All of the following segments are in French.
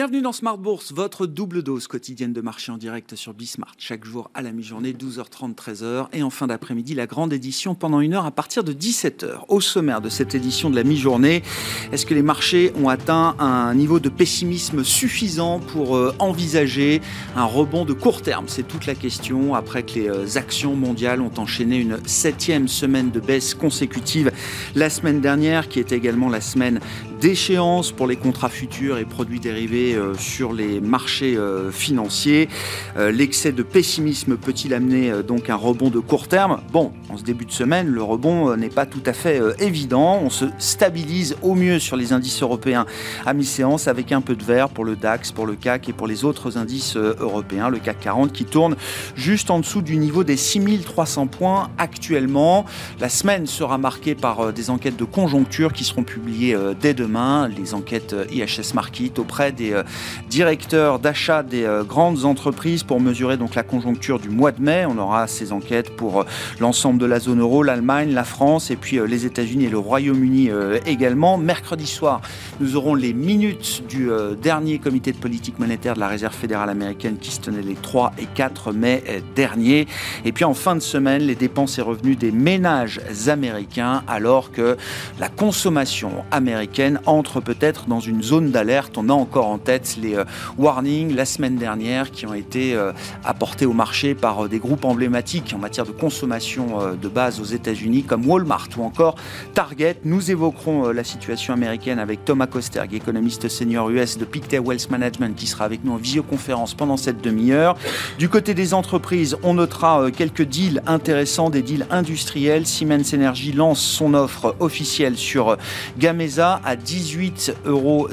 Bienvenue dans Smart Bourse, votre double dose quotidienne de marché en direct sur Bismart. Chaque jour à la mi-journée, 12h30, 13h. Et en fin d'après-midi, la grande édition pendant une heure à partir de 17h. Au sommaire de cette édition de la mi-journée, est-ce que les marchés ont atteint un niveau de pessimisme suffisant pour euh, envisager un rebond de court terme? C'est toute la question après que les euh, actions mondiales ont enchaîné une septième semaine de baisse consécutive la semaine dernière, qui est également la semaine d'échéance pour les contrats futurs et produits dérivés euh, sur les marchés euh, financiers. Euh, l'excès de pessimisme peut-il amener donc un rebond de court terme? Bon, en ce début de semaine, le rebond n'est pas tout à fait évident. On se stabilise au mieux sur les indices européens à mi-séance avec un peu de vert pour le DAX, pour le CAC et pour les autres indices européens. Le CAC 40 qui tourne juste en dessous du niveau des 6300 points actuellement. La semaine sera marquée par des enquêtes de conjoncture qui seront publiées dès demain les enquêtes euh, IHS Market auprès des euh, directeurs d'achat des euh, grandes entreprises pour mesurer donc la conjoncture du mois de mai. On aura ces enquêtes pour l'ensemble de la zone euro, l'Allemagne, la France et puis les États-Unis et le Royaume-Uni également. Mercredi soir, nous aurons les minutes du dernier comité de politique monétaire de la Réserve fédérale américaine qui se tenait les 3 et 4 mai dernier. Et puis en fin de semaine, les dépenses et revenus des ménages américains alors que la consommation américaine entre peut-être dans une zone d'alerte. On a encore en tête les euh, warnings la semaine dernière qui ont été euh, apportés au marché par euh, des groupes emblématiques en matière de consommation de base aux États-Unis comme Walmart ou encore Target. Nous évoquerons la situation américaine avec Thomas Kosterg, économiste senior US de Pictet Wealth Management qui sera avec nous en visioconférence pendant cette demi-heure. Du côté des entreprises, on notera quelques deals intéressants, des deals industriels. Siemens Energy lance son offre officielle sur Gamesa à 10 18,05 euros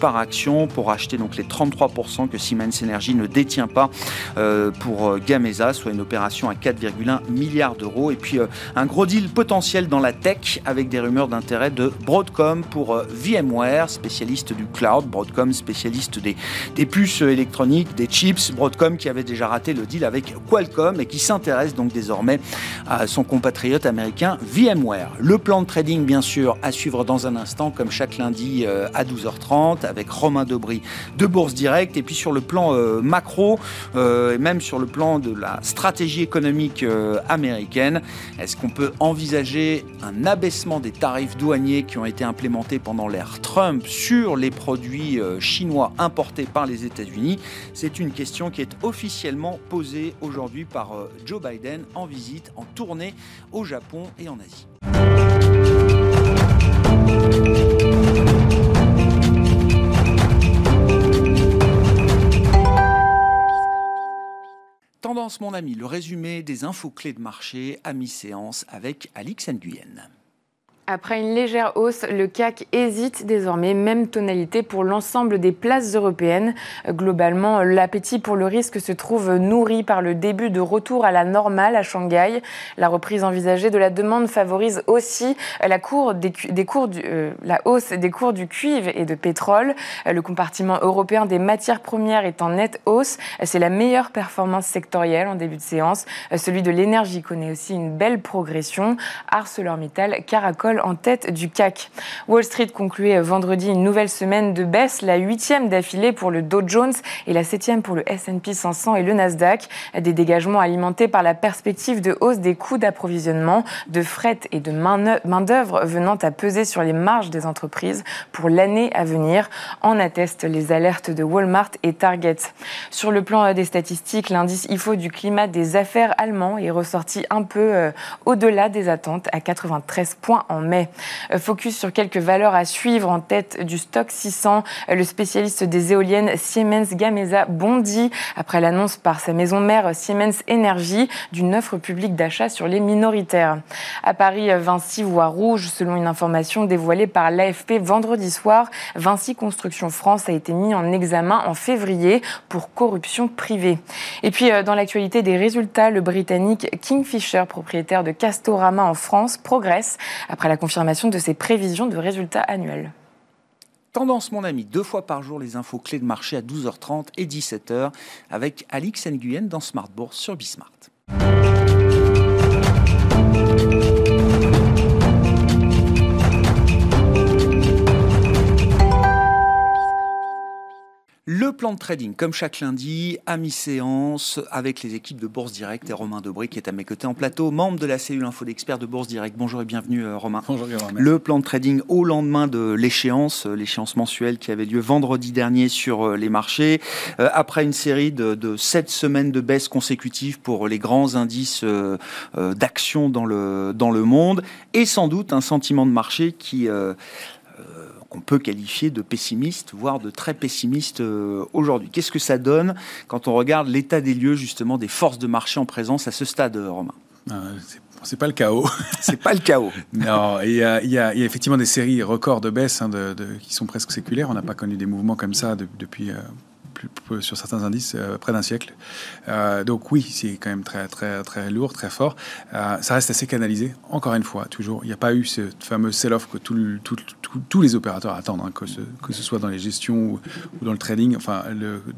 par action pour acheter donc les 33% que Siemens Energy ne détient pas euh, pour euh, Gamesa, soit une opération à 4,1 milliards d'euros. Et puis euh, un gros deal potentiel dans la tech avec des rumeurs d'intérêt de Broadcom pour VMware, spécialiste du cloud, Broadcom spécialiste des, puces électroniques, des chips, Broadcom qui avait déjà raté le deal avec Qualcomm et qui s'intéresse donc désormais à son compatriote américain VMware. Le plan de trading bien sûr à suivre dans un instant chaque lundi euh, à 12h30 avec Romain Dobry de Bourse Direct. Et puis sur le plan euh, macro, euh, et même sur le plan de la stratégie économique américaine, est-ce qu'on peut envisager un abaissement des tarifs douaniers qui ont été implémentés pendant l'ère Trump sur les produits chinois importés par les États-Unis? C'est une question qui est officiellement posée aujourd'hui par Joe Biden en visite, en tournée au Japon et en Asie. Tendance, mon ami, le résumé des infos clés de marché à mi-séance avec Alix Nguyen. Après une légère hausse, le CAC hésite désormais, même tonalité pour l'ensemble des places européennes. Globalement, l'appétit pour le risque se trouve nourri par le début de retour à la normale à Shanghai. La reprise envisagée de la demande favorise aussi la, euh, hausse des cours du cuivre et de pétrole. Le compartiment européen des matières premières est en nette hausse. C'est la meilleure performance sectorielle en début de séance. Celui de l'énergie connaît aussi une belle progression. ArcelorMittal en tête du CAC. Wall Street concluait vendredi une nouvelle semaine de baisse, la huitième d'affilée pour le Dow Jones et la septième pour le S&P 500 et le Nasdaq. Des dégagements alimentés par la perspective de hausse des coûts d'approvisionnement, de fret et de main-d'œuvre venant à peser sur les marges des entreprises pour l'année à venir, en attestent les alertes de Walmart et Target. Sur le plan des statistiques, l'indice IFO du climat des affaires allemand est ressorti un peu euh, au-delà des attentes à 93 points en mai. Euh, focus sur quelques valeurs à suivre en tête du stock 600. Euh, le spécialiste des éoliennes Siemens Gamesa bondit après l'annonce par sa maison mère Siemens Energy d'une offre publique d'achat sur les minoritaires. À Paris, Vinci voit rouge selon une information dévoilée par l'AFP vendredi soir. Vinci Construction France a été mis en examen en février pour corruption privée. Et puis, euh, dans l'actualité des résultats, le Britannique Kingfisher, propriétaire de Castorama en France, progresse après la la confirmation de ses prévisions de résultats annuels. Tendance, mon ami, deux fois par jour les infos clés de marché à 12h30 et 17h avec Alix Nguyen dans Smart Bourse sur Bismart. Plan de trading, comme chaque lundi, à mi-séance, avec les équipes de Bourse Direct et Romain Debré qui est à mes côtés en plateau, membre de la cellule info d'experts de Bourse Direct. Bonjour et bienvenue euh, Romain. Bonjour Le plan de trading au lendemain de l'échéance, euh, l'échéance mensuelle qui avait lieu vendredi dernier sur euh, les marchés, après une série de, de sept semaines de baisse consécutives pour les grands indices d'action dans le, dans le monde, et sans doute un sentiment de marché qui on peut qualifier de pessimiste, voire de très pessimiste euh, aujourd'hui. Qu'est-ce que ça donne quand on regarde l'état des lieux justement des forces de marché en présence à ce stade, euh, Romain? Euh, c'est pas le chaos. c'est pas le chaos. non, il y, a, effectivement des séries records de baisse hein, de, qui sont presque séculaires. On n'a pas connu des mouvements comme ça depuis sur certains indices euh, près d'un siècle. Euh, donc oui, c'est quand même très, très, très lourd, très fort. Euh, ça reste assez canalisé. Encore une fois, toujours, il n'y a pas eu ce fameux sell-off que tous les opérateurs attendent, hein, que, ce, que, ce, soit dans les gestions ou, dans le trading, enfin,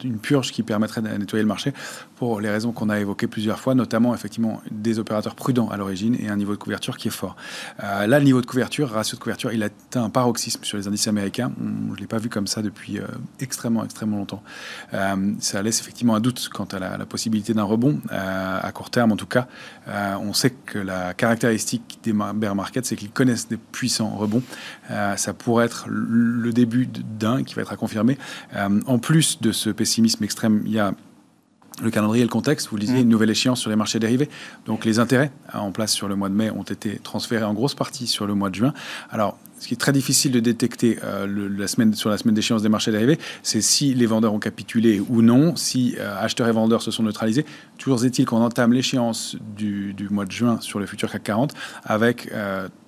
une purge qui permettrait de nettoyer le marché pour les raisons qu'on a évoquées plusieurs fois, notamment effectivement des opérateurs prudents à l'origine et un niveau de couverture qui est fort. là, le niveau de couverture, ratio de couverture, il atteint un paroxysme sur les indices américains. je ne l'ai pas vu comme ça depuis extrêmement, extrêmement longtemps. Euh, ça laisse effectivement un doute quant à la, possibilité d'un rebond, euh, à court terme en tout cas. Euh, on sait que la caractéristique des bear markets, c'est qu'ils connaissent des puissants rebonds. ça pourrait être le début d'un qui va être à confirmer. en plus de ce pessimisme extrême, il y a le calendrier et le contexte, vous lisiez, mm. une nouvelle échéance sur les marchés dérivés. Donc les intérêts en place sur le mois de mai ont été transférés en grosse partie sur le mois de juin. Alors ce qui est très difficile de détecter euh, la semaine, sur la semaine d'échéance des marchés dérivés, c'est si les vendeurs ont capitulé ou non, si euh, acheteurs et vendeurs se sont neutralisés. Toujours est-il qu'on entame l'échéance du, mois de juin sur le futur CAC 40 avec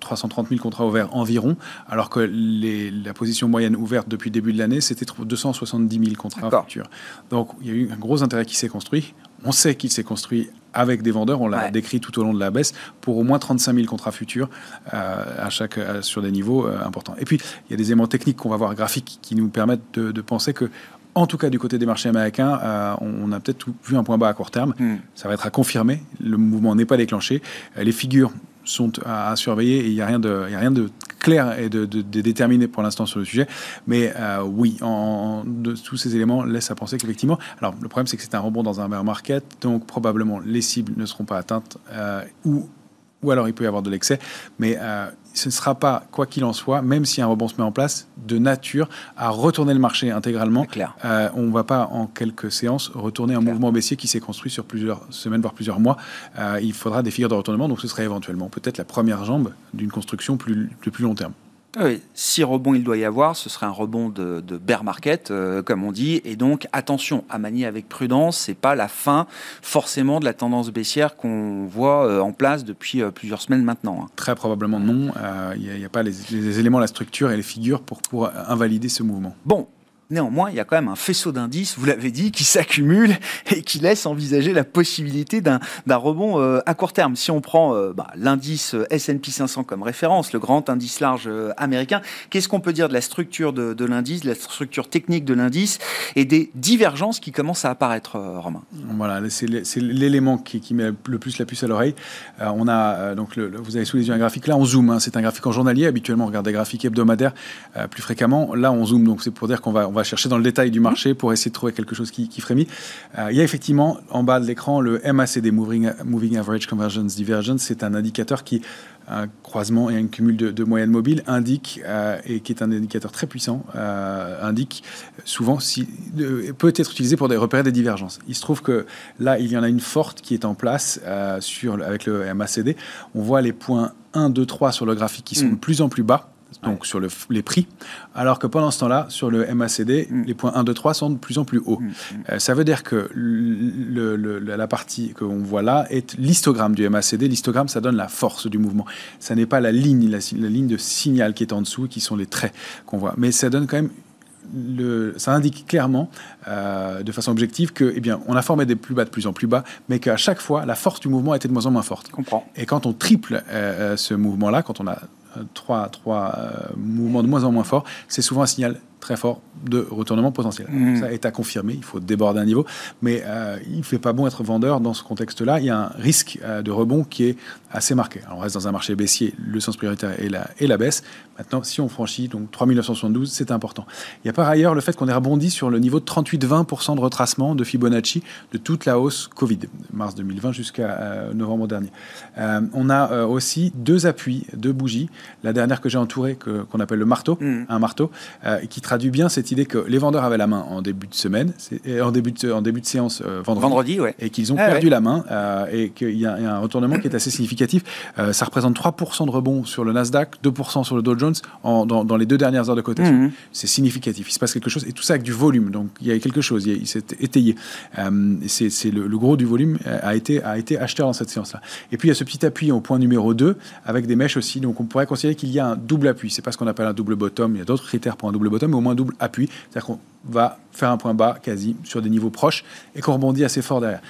330 euh, 000 contrats ouverts environ, alors que la position moyenne ouverte depuis le début de l'année, c'était 270 000 contrats futurs. Donc il y a eu un gros intérêt qui s'est construit. On sait qu'il s'est construit avec des vendeurs, on l'a décrit tout au long de la baisse, pour au moins 35 000 contrats futurs euh, à chaque, euh, sur des niveaux euh, importants. Et puis, il y a des éléments techniques qu'on va voir graphiques qui nous permettent de, penser que en tout cas, du côté des marchés américains, on a peut-être vu un point bas à court terme. Hmm. Ça va être à confirmer. Le mouvement n'est pas déclenché. les figures sont à, surveiller et il n'y a, rien de, a rien de clair et de, déterminé pour l'instant sur le sujet. Mais euh, oui, tous ces éléments laissent à penser qu'effectivement, alors le problème c'est que c'est un rebond dans un bear market, donc probablement les cibles ne seront pas atteintes euh, ou ou alors il peut y avoir de l'excès, mais euh, ce ne sera pas, quoi qu'il en soit, même si un rebond se met en place, de nature à retourner le marché intégralement. Euh, on ne va pas en quelques séances retourner un mouvement baissier qui s'est construit sur plusieurs semaines, voire plusieurs mois. Euh, il faudra des figures de retournement, donc ce serait éventuellement peut-être la première jambe d'une construction plus, de plus long terme. Oui, si rebond il doit y avoir, ce serait un rebond de, bear market, euh, comme on dit. Et donc, attention à manier avec prudence. C'est pas la fin forcément de la tendance baissière qu'on voit euh, en place depuis euh, plusieurs semaines maintenant. Hein. Très probablement non. Il n'y a, pas les, les, éléments, la structure et les figures pour, pour invalider ce mouvement. Bon, Néanmoins, il y a quand même un faisceau d'indices, vous l'avez dit, qui s'accumule et qui laisse envisager la possibilité d'un rebond euh, à court terme. Si on prend euh, bah, l'indice euh, S&P 500 comme référence, le grand indice large américain, qu'est-ce qu'on peut dire de la structure de, l'indice, de la structure technique de l'indice et des divergences qui commencent à apparaître, Romain? Voilà, c'est l'élément qui, met le plus la puce à l'oreille. on a donc, vous avez sous les yeux un graphique là, on zoome. Hein. c'est un graphique en journalier. Habituellement, on regarde des graphiques hebdomadaires plus fréquemment. Là, on zoome. Donc, c'est pour dire qu'on va va chercher dans le détail du marché pour essayer de trouver quelque chose qui, frémit. Euh, il y a effectivement en bas de l'écran le MACD, Moving, Moving Average Convergence Divergence. C'est un indicateur qui, un croisement et un cumul de, de moyennes mobiles, indique, euh, et qui est un indicateur très puissant, euh, indique souvent, si, peut être utilisé pour des, repérer des divergences. Il se trouve que là, il y en a une forte qui est en place sur, avec le MACD. On voit les points 1, 2, 3 sur le graphique qui sont mm. de plus en plus bas donc sur le, les prix, alors que pendant ce temps-là, sur le MACD, mm. les points 1, 2, 3 sont de plus en plus hauts. Mm. Euh, ça veut dire que le, la partie qu'on voit là est l'histogramme du MACD. L'histogramme, ça donne la force du mouvement. Ça n'est pas la ligne, la, ligne de signal qui est en dessous, qui sont les traits qu'on voit. Mais ça donne quand même le, ça indique clairement, euh, de façon objective, que, eh bien, on a formé des plus bas de plus en plus bas, mais qu'à chaque fois, la force du mouvement était de moins en moins forte. Et quand on triple euh, ce mouvement-là, quand on a trois, trois euh, mouvements de moins en moins forts, c'est souvent un signal très fort de retournement potentiel. Mmh. Ça est à confirmer, il faut déborder un niveau, mais euh, il ne fait pas bon être vendeur dans ce contexte-là. Il y a un risque euh, de rebond qui est assez marqué. Alors, on reste dans un marché baissier, le sens prioritaire est la, et la baisse. Maintenant, si on franchit donc 3972, c'est important. Il y a par ailleurs le fait qu'on ait rebondi sur le niveau de 38-20% de retracement de Fibonacci de toute la hausse Covid, mars 2020 jusqu'à euh, novembre dernier. On a aussi deux appuis, deux bougies. La dernière que j'ai entourée, qu'on appelle le marteau, Mhm. un marteau, qui traduit bien cette idée que les vendeurs avaient la main en début de semaine, en début de, en début de séance euh, vendredi, Vendredi, ouais. et qu'ils ont Ah perdu ouais. la main euh, et qu'il y, a il y a un retournement qui est assez significatif. Euh, ça représente 3% de rebond sur le Nasdaq, 2% sur le Dow Jones en- dans, dans les deux dernières heures de cotation. Mhm. C'est significatif. Il se passe quelque chose et tout ça avec du volume. Donc il y a quelque chose. Il, s'est étayé. C'est le, le gros du volume a été, a été acheteur dans cette séance-là. Et puis il y a ce petit appui au point numéro 2 avec des mèches aussi. Donc on pourrait considérer qu'il y a un double appui. C'est pas ce qu'on appelle un double bottom. Il y a d'autres critères pour un double bottom, mais au moins double appui. C'est-à-dire qu'on va faire un point bas quasi sur des niveaux proches et qu'on rebondit assez fort derrière.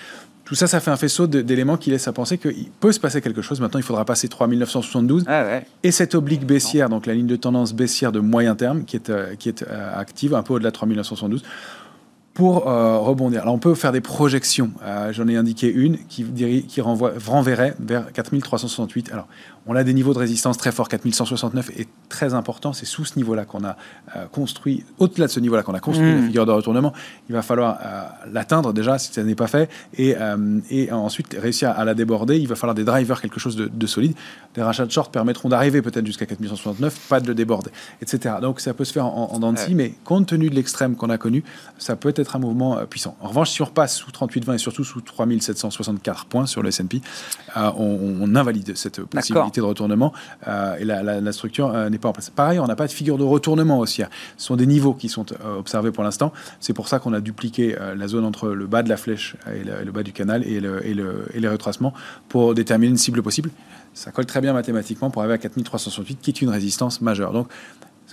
Tout ça, ça fait un faisceau d'éléments qui laissent à penser qu'il peut se passer quelque chose. Maintenant, il faudra passer 3972 Ah ouais. et cette oblique baissière, donc la ligne de tendance baissière de moyen terme, qui est, euh, qui est euh, active un peu au-delà de 3972, pour euh, rebondir. Alors on peut faire des projections. Euh, J'en ai indiqué une qui, qui renvoie, renverrait vers 4368. Alors on a des niveaux de résistance très forts. 4169 est très important. C'est sous ce niveau-là qu'on a euh, construit, au-delà de ce niveau-là qu'on a construit la figure de retournement. Il va falloir l'atteindre déjà si ça n'est pas fait et, et ensuite réussir à la déborder. Il va falloir des drivers, quelque chose de, de solide. Des rachats de short permettront d'arriver peut-être jusqu'à 4169, pas de le déborder, etc. Donc ça peut se faire en, en dents de scie, mais compte tenu de l'extrême qu'on a connu, ça peut être un mouvement euh, puissant. En revanche, si on repasse sous 38,20 et surtout sous 3764 points sur le S&P, euh, on, invalide cette possibilité de retournement euh, et la, structure n'est pas en place. Pareil, on n'a pas de figure de retournement haussière. Ce sont des niveaux qui sont observés pour l'instant. C'est pour ça qu'on a dupliqué la zone entre le bas de la flèche et le, bas du canal et, et les retracements pour déterminer une cible possible. Ça colle très bien mathématiquement pour arriver à 4368, qui est une résistance majeure. Donc,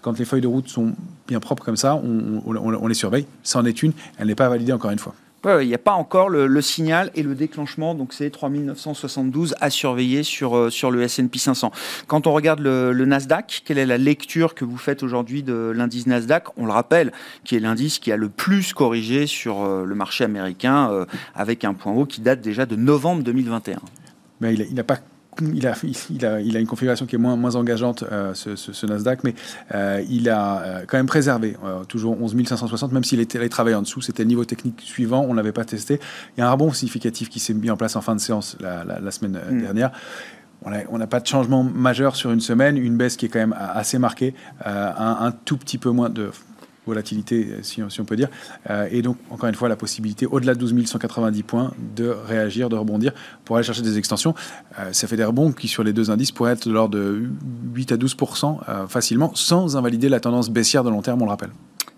quand les feuilles de route sont bien propres comme ça, on, on- on- on les surveille. Ça en est une, elle n'est pas validée encore une fois. Il n'y a pas encore le, le signal et le déclenchement, donc c'est 3972 à surveiller sur, euh, sur le S&P 500. Quand on regarde le, le Nasdaq, quelle est la lecture que vous faites aujourd'hui de l'indice Nasdaq? On le rappelle, qui est l'indice qui a le plus corrigé sur euh, le marché américain, euh, avec un point haut qui date déjà de novembre 2021. Mais il a, il a pas. Il a, il, a, il a une configuration qui est moins, moins engageante, euh, ce, ce- ce Nasdaq, mais euh, il a euh, quand même préservé euh, toujours 11 560, même s'il était allé travailler en dessous. C'était le niveau technique suivant, on ne l'avait pas testé. Il y a un rebond significatif qui s'est mis en place en fin de séance la, la- la semaine Mm. dernière. On n'a pas de changement majeur sur une semaine, une baisse qui est quand même assez marquée, euh, un, un tout petit peu moins de volatilité, si on, si on peut dire. Euh, et donc, encore une fois, la possibilité, au-delà de 12 190 points, de réagir, de rebondir pour aller chercher des extensions. Euh, ça fait des rebonds qui, sur les deux indices, pourraient être de l'ordre de 8 à 12 euh, facilement, sans invalider la tendance baissière de long terme, on le rappelle.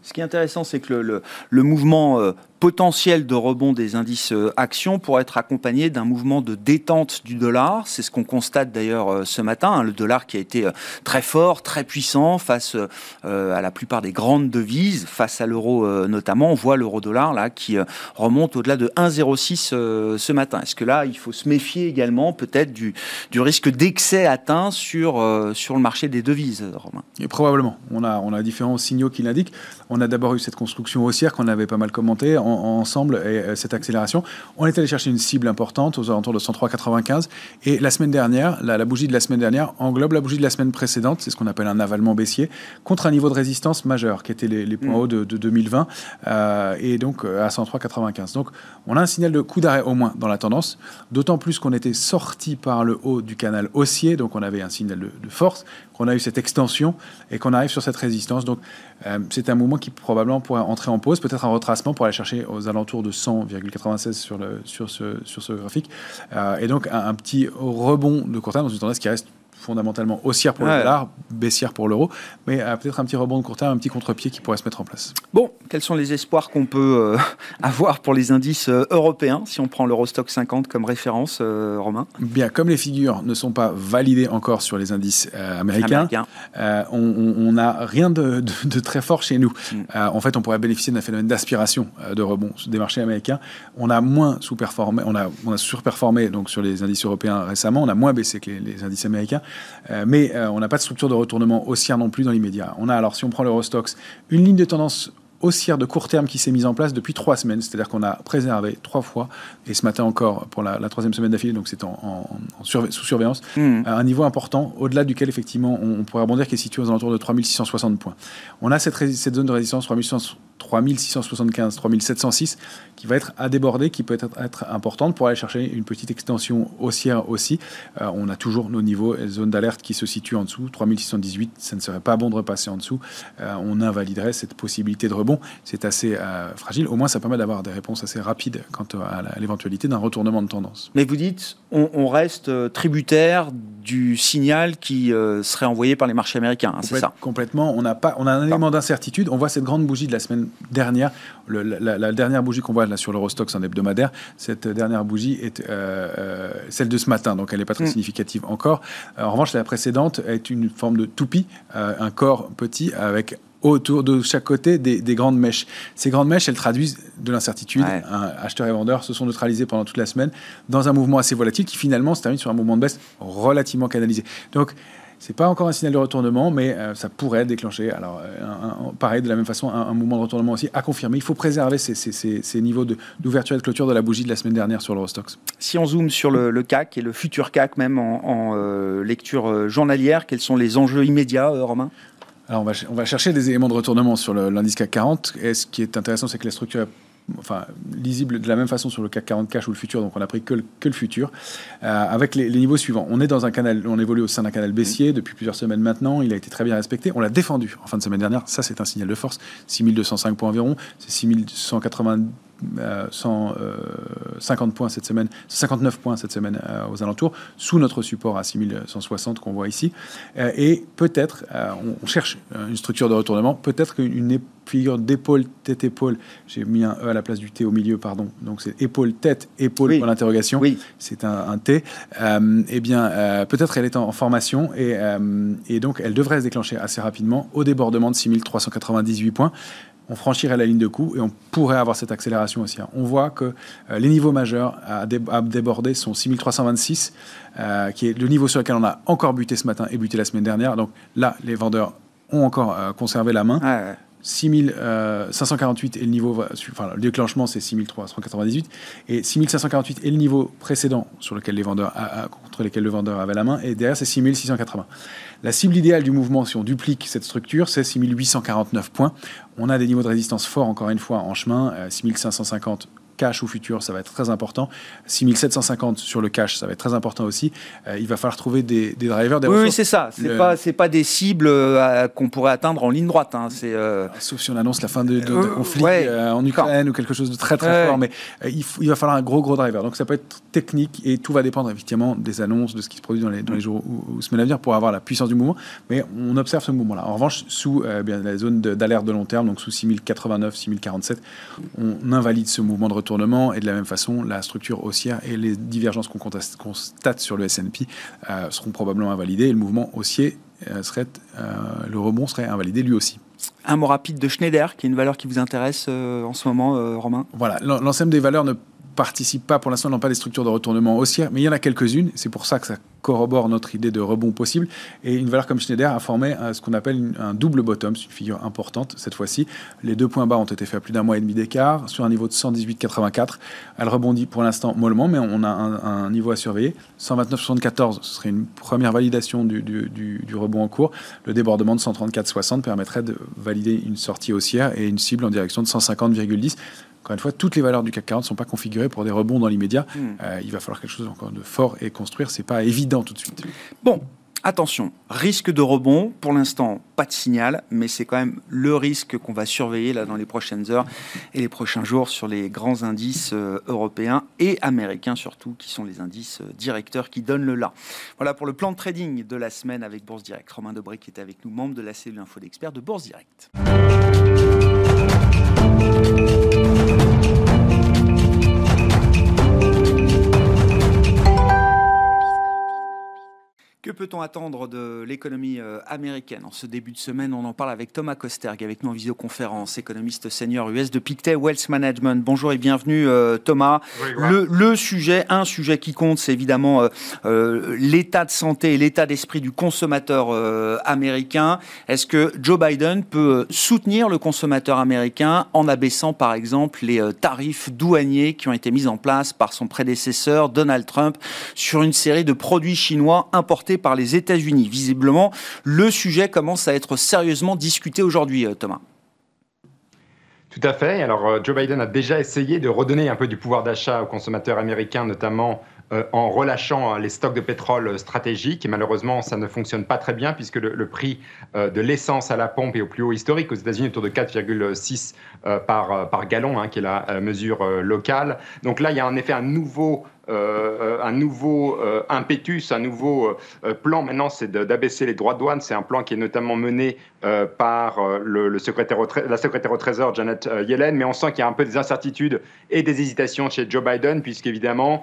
Ce qui est intéressant, c'est que le, mouvement euh, potentiel de rebond des indices euh, actions pourrait être accompagné d'un mouvement de détente du dollar. C'est ce qu'on constate d'ailleurs euh, ce matin. hein. le dollar qui a été euh, très fort, très puissant face à la plupart des grandes devises, face à l'euro notamment. On voit l'euro-dollar là qui remonte au-delà de 1,06 euh, ce matin. Est-ce que là, il faut se méfier également peut-être du, risque d'excès atteint sur, le marché des devises, Romain? Probablement. On a, différents signaux qui l'indiquent. On a d'abord eu cette construction haussière qu'on avait pas mal commentée en- ensemble et euh, cette accélération. On est allé chercher une cible importante aux alentours de 103,95. Et la semaine dernière, la, la bougie de la semaine dernière englobe la bougie de la semaine précédente. C'est ce qu'on appelle un avalement baissier contre un niveau de résistance majeur qui était les, les points Mm. hauts de, de 2020 euh, et donc euh, à 103,95. Donc on a un signal de coup d'arrêt au moins dans la tendance. D'autant plus qu'on était sorti par le haut du canal haussier. Donc on avait un signal de, de force qu'on a eu cette extension et qu'on arrive sur cette résistance. Donc, euh, c'est un mouvement qui probablement pourrait entrer en pause, peut-être un retracement pour aller chercher aux alentours de 100,96 sur, le, sur, ce, sur ce graphique. Euh, et donc, un, petit rebond de court terme dans une tendance qui reste fondamentalement haussière pour Ouais. le dollar, baissière pour l'euro, mais euh, peut-être un petit rebond de court terme, un petit contre-pied qui pourrait se mettre en place. Bon, quels sont les espoirs qu'on peut euh, avoir pour les indices euh, européens, si on prend l'Eurostock 50 comme référence, euh, Romain? Bien, comme les figures ne sont pas validées encore sur les indices américains, Américain. On n'a rien de, de- de très fort chez nous. Mm. En fait, on pourrait bénéficier d'un phénomène d'aspiration de rebond des marchés américains. On a moins sous-performé, on a, on a surperformé donc sur les indices européens récemment. On a moins baissé que les, les indices américains. Mais on n'a pas de structure de retournement haussière non plus dans l'immédiat. On a alors, si on prend l'Eurostox, une ligne de tendance haussière de court terme qui s'est mise en place depuis trois semaines. C'est-à-dire qu'on a préservé trois fois, et ce matin encore pour la, troisième semaine d'affilée, donc c'est en, sous surveillance, mmh. un niveau important au-delà duquel effectivement on, pourrait rebondir qui est situé aux alentours de 3660 points. On a cette, cette zone de résistance 3600 3675, 3706, qui va être à déborder, qui peut être, importante pour aller chercher une petite extension haussière aussi. Euh, on a toujours nos niveaux, zones d'alerte qui se situent en dessous. 3618, ça ne serait pas bon de repasser en dessous. Euh, on invaliderait cette possibilité de rebond. C'est assez euh, fragile. Au moins, ça permet d'avoir des réponses assez rapides quant à l'éventualité d'un retournement de tendance. Mais vous dites, on, reste tributaire du signal qui serait envoyé par les marchés américains, hein, c'est ça Complètement. On, a pas, on a un élément d'incertitude. On voit cette grande bougie de la semaine dernière, la, dernière bougie qu'on voit là sur l'Eurostox en hebdomadaire, cette dernière bougie est euh, euh, celle de ce matin, donc elle n'est pas très mm. significative encore. En revanche, la précédente est une forme de toupie, euh, un corps petit avec autour de chaque côté des, grandes mèches. Ces grandes mèches, elles traduisent de l'incertitude. Acheteur et vendeur se sont neutralisés pendant toute la semaine dans un mouvement assez volatile qui finalement se termine sur un mouvement de baisse relativement canalisé. Donc, c'est pas encore un signal de retournement, mais euh, ça pourrait déclencher. Alors, euh, pareil, de la même façon, un, mouvement de retournement aussi à confirmer. Il faut préserver ces, niveaux d'ouverture et de clôture de la bougie de la semaine dernière sur l'Eurostox. Si on zoome sur le, CAC et le futur CAC, même en, euh, lecture journalière, quels sont les enjeux immédiats, Romain? Alors on va, on va, chercher des éléments de retournement sur l'indice CAC 40. Et ce qui est intéressant, c'est que la structure enfin, lisible de la même façon sur le CAC 40 cash ou le futur, donc on a pris que le, futur, euh, avec les, niveaux suivants. On est dans un canal, on évolue au sein d'un canal baissier depuis plusieurs semaines maintenant, il a été très bien respecté, on l'a défendu en fin de semaine dernière, ça c'est un signal de force, 6205 points environ, c'est 6180 150 euh, points cette semaine, 59 points cette semaine euh, aux alentours, sous notre support à 6160 qu'on voit ici. Euh, et peut-être, on, cherche une structure de retournement, peut-être qu'une figure d'épaule, tête-épaule, j'ai mis un E à la place du T au milieu, pardon, donc c'est épaule, tête, épaule pour l'interrogation, oui. c'est un, T, eh bien, peut-être elle est en, formation et, et donc elle devrait se déclencher assez rapidement au débordement de 6398 points on franchirait la ligne de coût et on pourrait avoir cette accélération aussi. On voit que euh, les niveaux majeurs à, déborder sont 6326, euh, qui est le niveau sur lequel on a encore buté ce matin et buté la semaine dernière. Donc là, les vendeurs ont encore euh, conservé la main. 6548 et le niveau, enfin le déclenchement c'est 6398 et 6548 et le niveau précédent sur lequel les vendeurs, contre lesquels le vendeur avait la main et derrière c'est 6680. La cible idéale du mouvement, si on duplique cette structure, c'est 6849 points. On a des niveaux de résistance forts, encore une fois, en chemin, 6550 euh, cash ou futur, ça va être très important. 6750 sur le cash, ça va être très important aussi. Euh, il va falloir trouver des, drivers. Des oui, c'est ça. C'est n'est pas c'est pas des cibles euh, qu'on pourrait atteindre en ligne droite. Hein. Euh, sauf si on annonce la fin de, de, conflit en Ukraine ou quelque chose de très très fort. Mais il, il, va falloir un gros gros driver. Donc ça peut être technique et tout va dépendre effectivement des annonces, de ce qui se produit dans les, dans les jours ou, semaines à venir pour avoir la puissance du mouvement. Mais on observe ce mouvement-là. En revanche, sous bien la zone d'alerte de, long terme, donc sous 6089, 6047, on invalide ce mouvement de retour et de la même façon, la structure haussière et les divergences qu'on constate sur le S&P euh, seront probablement invalidées et le mouvement haussier euh, serait, euh, le rebond serait invalidé lui aussi. Un mot rapide de Schneider, qui est une valeur qui vous intéresse en ce moment, Romain? Voilà, l'ensemble des valeurs ne participent pas, pour l'instant, n'ont pas des structures de retournement haussière, mais il y en a quelques-unes. C'est pour ça que ça corrobore notre idée de rebond possible. Et une valeur comme Schneider a formé ce qu'on appelle un double bottom, c'est une figure importante cette fois-ci. Les deux points bas ont été faits à plus d'un mois et demi d'écart, sur un niveau de 118,84. Elle rebondit pour l'instant mollement, mais on a un, niveau à surveiller. 129,74, ce serait une première validation du, du, rebond en cours. Le débordement de 134,60 permettrait de valider une sortie haussière et une cible en direction de 150,10. Encore une fois, toutes les valeurs du CAC 40 ne sont pas configurées pour des rebonds dans l'immédiat. Hmm. Euh, il va falloir quelque chose encore de fort et construire. C'est pas évident tout de suite. Bon, Attention, risque de rebond, pour l'instant pas de signal, mais c'est quand même le risque qu'on va surveiller là dans les prochaines heures et les prochains jours sur les grands indices euh, européens et américains surtout, qui sont les indices euh, directeurs qui donnent le là. Voilà pour le plan de trading de la semaine avec Bourse Direct. Romain Debré qui est avec nous, membre de la cellule info d'experts de Bourse Direct. Que peut-on attendre de l'économie euh, américaine? En ce début de semaine, on en parle avec Thomas Kosterg, avec nous en visioconférence, économiste senior US de Pictet Wealth Management. Bonjour et bienvenue euh, Thomas. le, sujet, un sujet qui compte, c'est évidemment euh, l'état de santé et l'état d'esprit du consommateur américain. Est-ce que Joe Biden peut soutenir le consommateur américain en abaissant par exemple les tarifs douaniers qui ont été mis en place par son prédécesseur Donald Trump sur une série de produits chinois importés par les États-Unis. Visiblement, le sujet commence à être sérieusement discuté aujourd'hui, euh, Thomas. Tout à fait. Alors, euh, Joe Biden a déjà essayé de redonner un peu du pouvoir d'achat aux consommateurs américains, notamment euh, en relâchant les stocks de pétrole stratégiques. Et malheureusement, ça ne fonctionne pas très bien puisque le, prix de l'essence à la pompe est au plus haut historique aux États-Unis, autour de 4,6 par, gallon, hein, qui est la mesure locale. Donc là, il y a en effet un nouveau euh, un nouveau euh, impétus, un nouveau euh, plan maintenant, c'est d'abaisser les droits de douane. C'est un plan qui est notamment mené par le, secrétaire la secrétaire au Trésor, Janet Yellen, mais on sent qu'il y a un peu des incertitudes et des hésitations chez Joe Biden, puisqu'évidemment,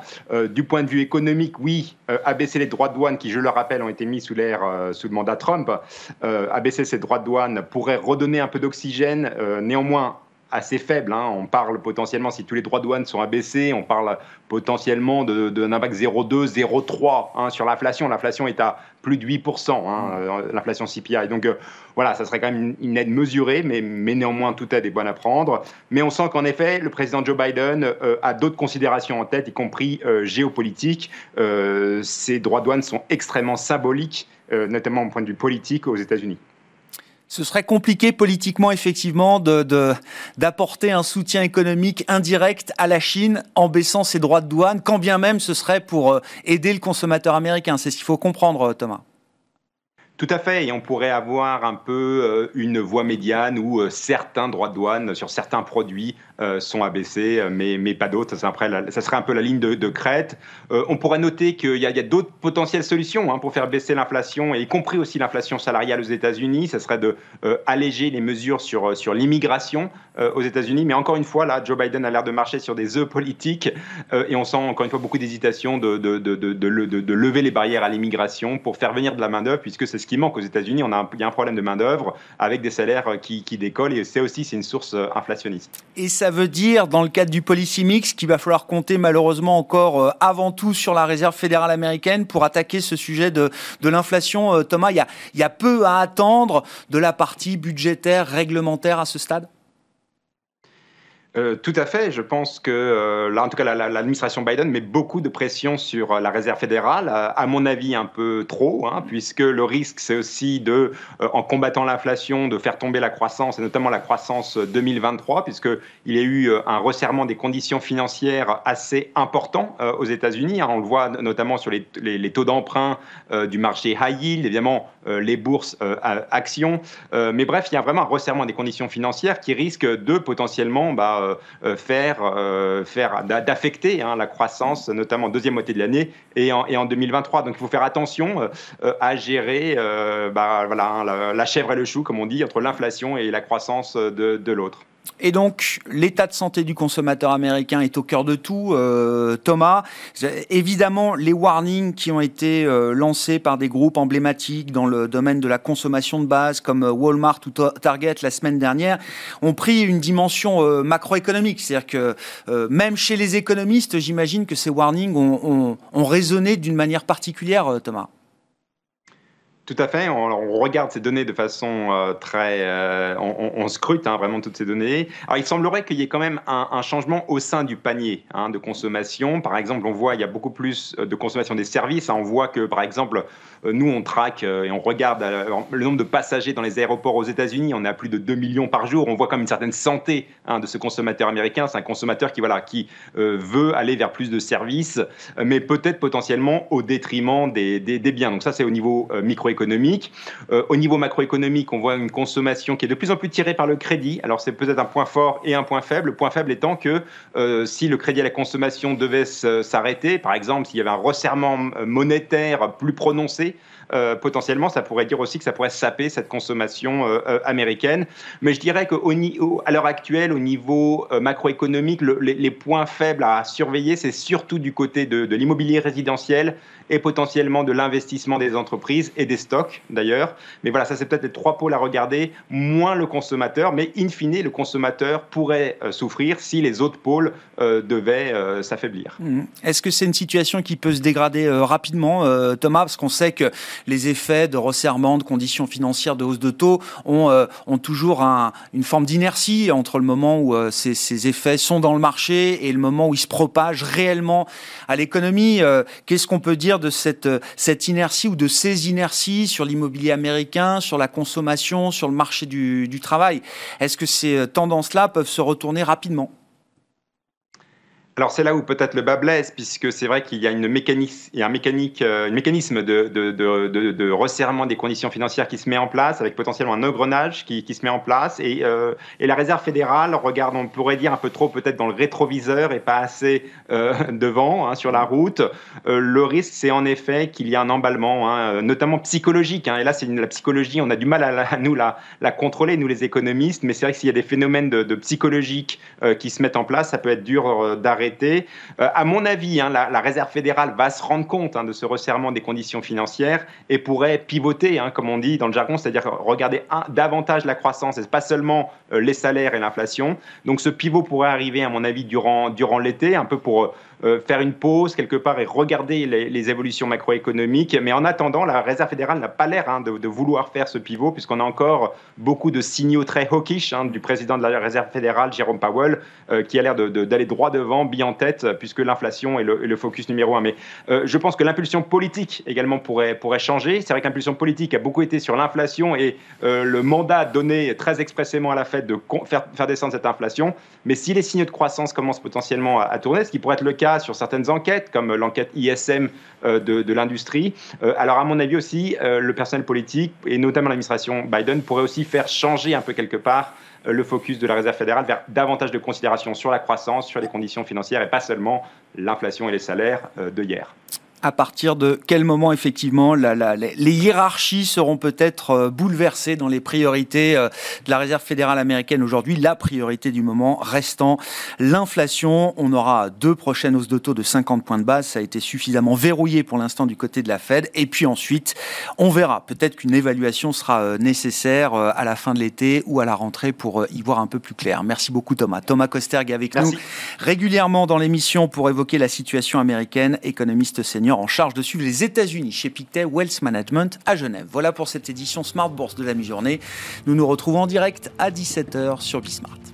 du point de vue économique, oui, abaisser les droits de douane, qui, je le rappelle, ont été mis sous l'ère, sous le mandat Trump, abaisser ces droits de douane pourrait redonner un peu d'oxygène. néanmoins, assez faible. Hein. On parle potentiellement, si tous les droits de douane sont abaissés, on parle potentiellement d'un impact 0,2, 0,3 hein, sur l'inflation. L'inflation est à plus de 8%, hein, euh, l'inflation CPI. Donc euh, voilà, ça serait quand même une, aide mesurée, mais, mais, néanmoins, toute aide est bonne à prendre. Mais on sent qu'en effet, le président Joe Biden euh, a d'autres considérations en tête, y compris géopolitiques. ces droits de douane sont extrêmement symboliques, notamment au point de vue politique aux États-Unis ce serait compliqué politiquement, effectivement, d'apporter un soutien économique indirect à la Chine en baissant ses droits de douane, quand bien même ce serait pour euh, aider le consommateur américain. C'est ce qu'il faut comprendre, Thomas. Tout à fait, et on pourrait avoir un peu euh, une voie médiane où euh, certains droits de douane sur certains produits euh, sont abaissés, mais, mais pas d'autres. Ça, serait un peu la ligne de, crête. on pourrait noter qu'il y a, d'autres potentielles solutions hein, pour faire baisser l'inflation, y compris aussi l'inflation salariale aux États-Unis. Ça serait de alléger les mesures sur, sur l'immigration aux États-Unis. Mais encore une fois, là, Joe Biden a l'air de marcher sur des œufs politiques, et on sent encore une fois beaucoup d'hésitation de, de, de, lever les barrières à l'immigration pour faire venir de la main-d'œuvre, puisque c'est ce qui manque aux États-Unis. Il y a un problème de main-d'œuvre avec des salaires qui, qui décollent et c'est aussi c'est une source euh, inflationniste. Veut dire, dans le cadre du policy mix, qu'il va falloir compter malheureusement encore euh, avant tout sur la réserve fédérale américaine pour attaquer ce sujet de, l'inflation. Euh, Thomas, il y a peu à attendre de la partie budgétaire, réglementaire à ce stade? Euh, tout à fait. Je pense que, euh, là, en tout cas, l'administration Biden met beaucoup de pression sur euh, la réserve fédérale, à mon avis un peu trop, hein, puisque le risque, c'est aussi de, en combattant l'inflation, de faire tomber la croissance, et notamment la croissance 2023, puisqu'il y a eu un resserrement des conditions financières assez important aux États-Unis. Hein. on le voit notamment sur les, les taux d'emprunt du marché high yield, évidemment, les bourses actions. mais bref, il y a vraiment un resserrement des conditions financières qui risque de potentiellement... Bah, euh, euh, faire, euh, faire d'affecter hein, la croissance, notamment en deuxième moitié de l'année et en, et en 2023. Donc il faut faire attention à gérer bah, voilà, hein, la, chèvre et le chou, comme on dit, entre l'inflation et la croissance de, de l'autre. Et donc, l'état de santé du consommateur américain est au cœur de tout. Euh, Thomas, évidemment, les warnings qui ont été euh, lancés par des groupes emblématiques dans le domaine de la consommation de base, comme euh, Walmart ou Target la semaine dernière, ont pris une dimension macroéconomique. C'est-à-dire que même chez les économistes, j'imagine que ces warnings ont résonné d'une manière particulière, Thomas. Tout à fait. On, regarde ces données de façon euh, très. Euh, on, scrute hein, vraiment toutes ces données. Alors, il semblerait qu'il y ait quand même un, changement au sein du panier hein, de consommation. Par exemple, on voit il y a beaucoup plus euh, de consommation des services. Hein. On voit que, par exemple, nous, on traque et on regarde le nombre de passagers dans les aéroports aux États-Unis. On à plus de 2 millions par jour. On voit comme une certaine santé de ce consommateur américain. C'est un consommateur qui, voilà, qui veut aller vers plus de services, mais peut-être potentiellement au détriment des, des, des biens. Donc, ça, c'est au niveau micro macroéconomique. au niveau macroéconomique, on voit une consommation qui est de plus en plus tirée par le crédit. Alors c'est peut-être un point fort et un point faible. Le point faible étant que si le crédit à la consommation devait s'arrêter, par exemple s'il y avait un resserrement monétaire plus prononcé, euh, potentiellement, ça pourrait dire aussi que ça pourrait saper cette consommation euh, euh, américaine. Mais je dirais qu'à l'heure actuelle, au niveau macroéconomique, les, points faibles à surveiller, c'est surtout du côté de, de l'immobilier résidentiel et potentiellement de l'investissement des entreprises et des stocks d'ailleurs. Mais voilà, ça c'est peut-être les trois pôles à regarder, moins le consommateur, mais in fine, le consommateur pourrait souffrir si les autres pôles devaient s'affaiblir. Mmh. Est-ce que c'est une situation qui peut se dégrader rapidement, Thomas? Parce qu'on sait que les effets de resserrement, de conditions financières, de hausse de taux ont, euh, ont toujours une forme d'inertie entre le moment où euh, ces, effets sont dans le marché et le moment où ils se propagent réellement à l'économie. Euh, qu'est-ce qu'on peut dire de cette, cette inertie ou de ces inerties sur l'immobilier américain, sur la consommation, sur le marché du, travail. Est-ce que ces tendances-là peuvent se retourner rapidement? Alors c'est là où peut-être le bas blesse, puisque c'est vrai qu'il y a, un mécanique, euh, mécanisme de, resserrement des conditions financières qui se met en place, avec potentiellement un engrenage qui, se met en place. Et, euh, et, la Réserve fédérale regarde, on pourrait dire, un peu trop peut-être dans le rétroviseur et pas assez euh, devant, hein, sur la route. le risque, c'est en effet qu'il y a un emballement, hein, notamment psychologique. Hein, et là, c'est la psychologie, on a du mal à, nous la, contrôler, nous les économistes, mais c'est vrai que s'il y a des phénomènes de, psychologiques qui se mettent en place, ça peut être dur d'arrêter Euh, à mon avis, hein, la, Réserve fédérale va se rendre compte hein, de ce resserrement des conditions financières et pourrait pivoter, hein, comme on dit dans le jargon, c'est-à-dire regarder davantage la croissance et pas seulement euh, les salaires et l'inflation. Donc ce pivot pourrait arriver, à mon avis, durant, durant l'été, un peu pour euh, faire une pause quelque part et regarder les, évolutions macroéconomiques. Mais en attendant, la Réserve fédérale n'a pas l'air de, de, vouloir faire ce pivot, puisqu'on a encore beaucoup de signaux très hawkish du président de la Réserve fédérale, Jérôme Powell, qui a l'air d'aller droit devant, en tête, puisque l'inflation est, le, focus numéro un. Mais euh, je pense que l'impulsion politique également pourrait, pourrait changer. C'est vrai que l'impulsion politique a beaucoup été sur l'inflation et euh, le mandat donné très expressément à la Fed de faire, faire descendre cette inflation. Mais si les signes de croissance commencent potentiellement à, tourner, ce qui pourrait être le cas sur certaines enquêtes, comme l'enquête ISM euh, de, de l'industrie, alors à mon avis aussi, le personnel politique, et notamment l'administration Biden, pourrait aussi faire changer un peu quelque part le focus de la Réserve fédérale vers davantage de considérations sur la croissance, sur les conditions financières et pas seulement l'inflation et les salaires euh, de hier à partir de quel moment effectivement les hiérarchies seront peut-être euh, bouleversées dans les priorités euh, de la Réserve fédérale américaine aujourd'hui. La priorité du moment restant l'inflation. On aura deux prochaines hausses de taux de 50 points de base. Ça a été suffisamment verrouillé pour l'instant du côté de la Fed. Et puis ensuite, on verra. Peut-être qu'une évaluation sera euh, nécessaire à la fin de l'été ou à la rentrée pour y voir un peu plus clair. Merci beaucoup Thomas. Thomas Kosterg avec nous régulièrement dans l'émission pour évoquer la situation américaine, économiste senior en charge de suivre les États-Unis chez Pictet Wealth Management à Genève. Voilà pour cette édition Smart Bourse de la mi-journée. Nous nous retrouvons direct à 17h sur Bismart.